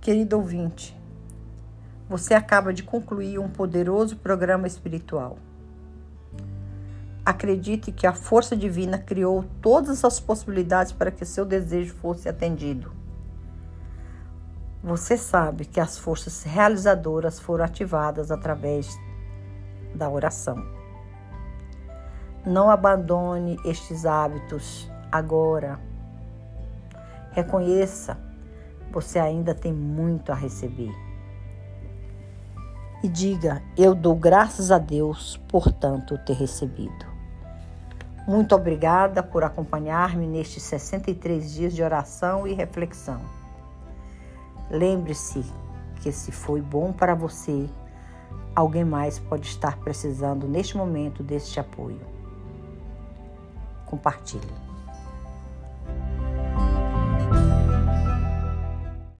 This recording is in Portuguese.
Querido ouvinte, você acaba de concluir um poderoso programa espiritual. Acredite que a força divina criou todas as possibilidades para que seu desejo fosse atendido. Você sabe que as forças realizadoras foram ativadas através da oração. Não abandone estes hábitos agora. Reconheça, você ainda tem muito a receber. E diga: Eu dou graças a Deus por tanto ter recebido. Muito obrigada por acompanhar-me nestes 63 dias de oração e reflexão. Lembre-se que se foi bom para você, alguém mais pode estar precisando neste momento deste apoio. Compartilhe.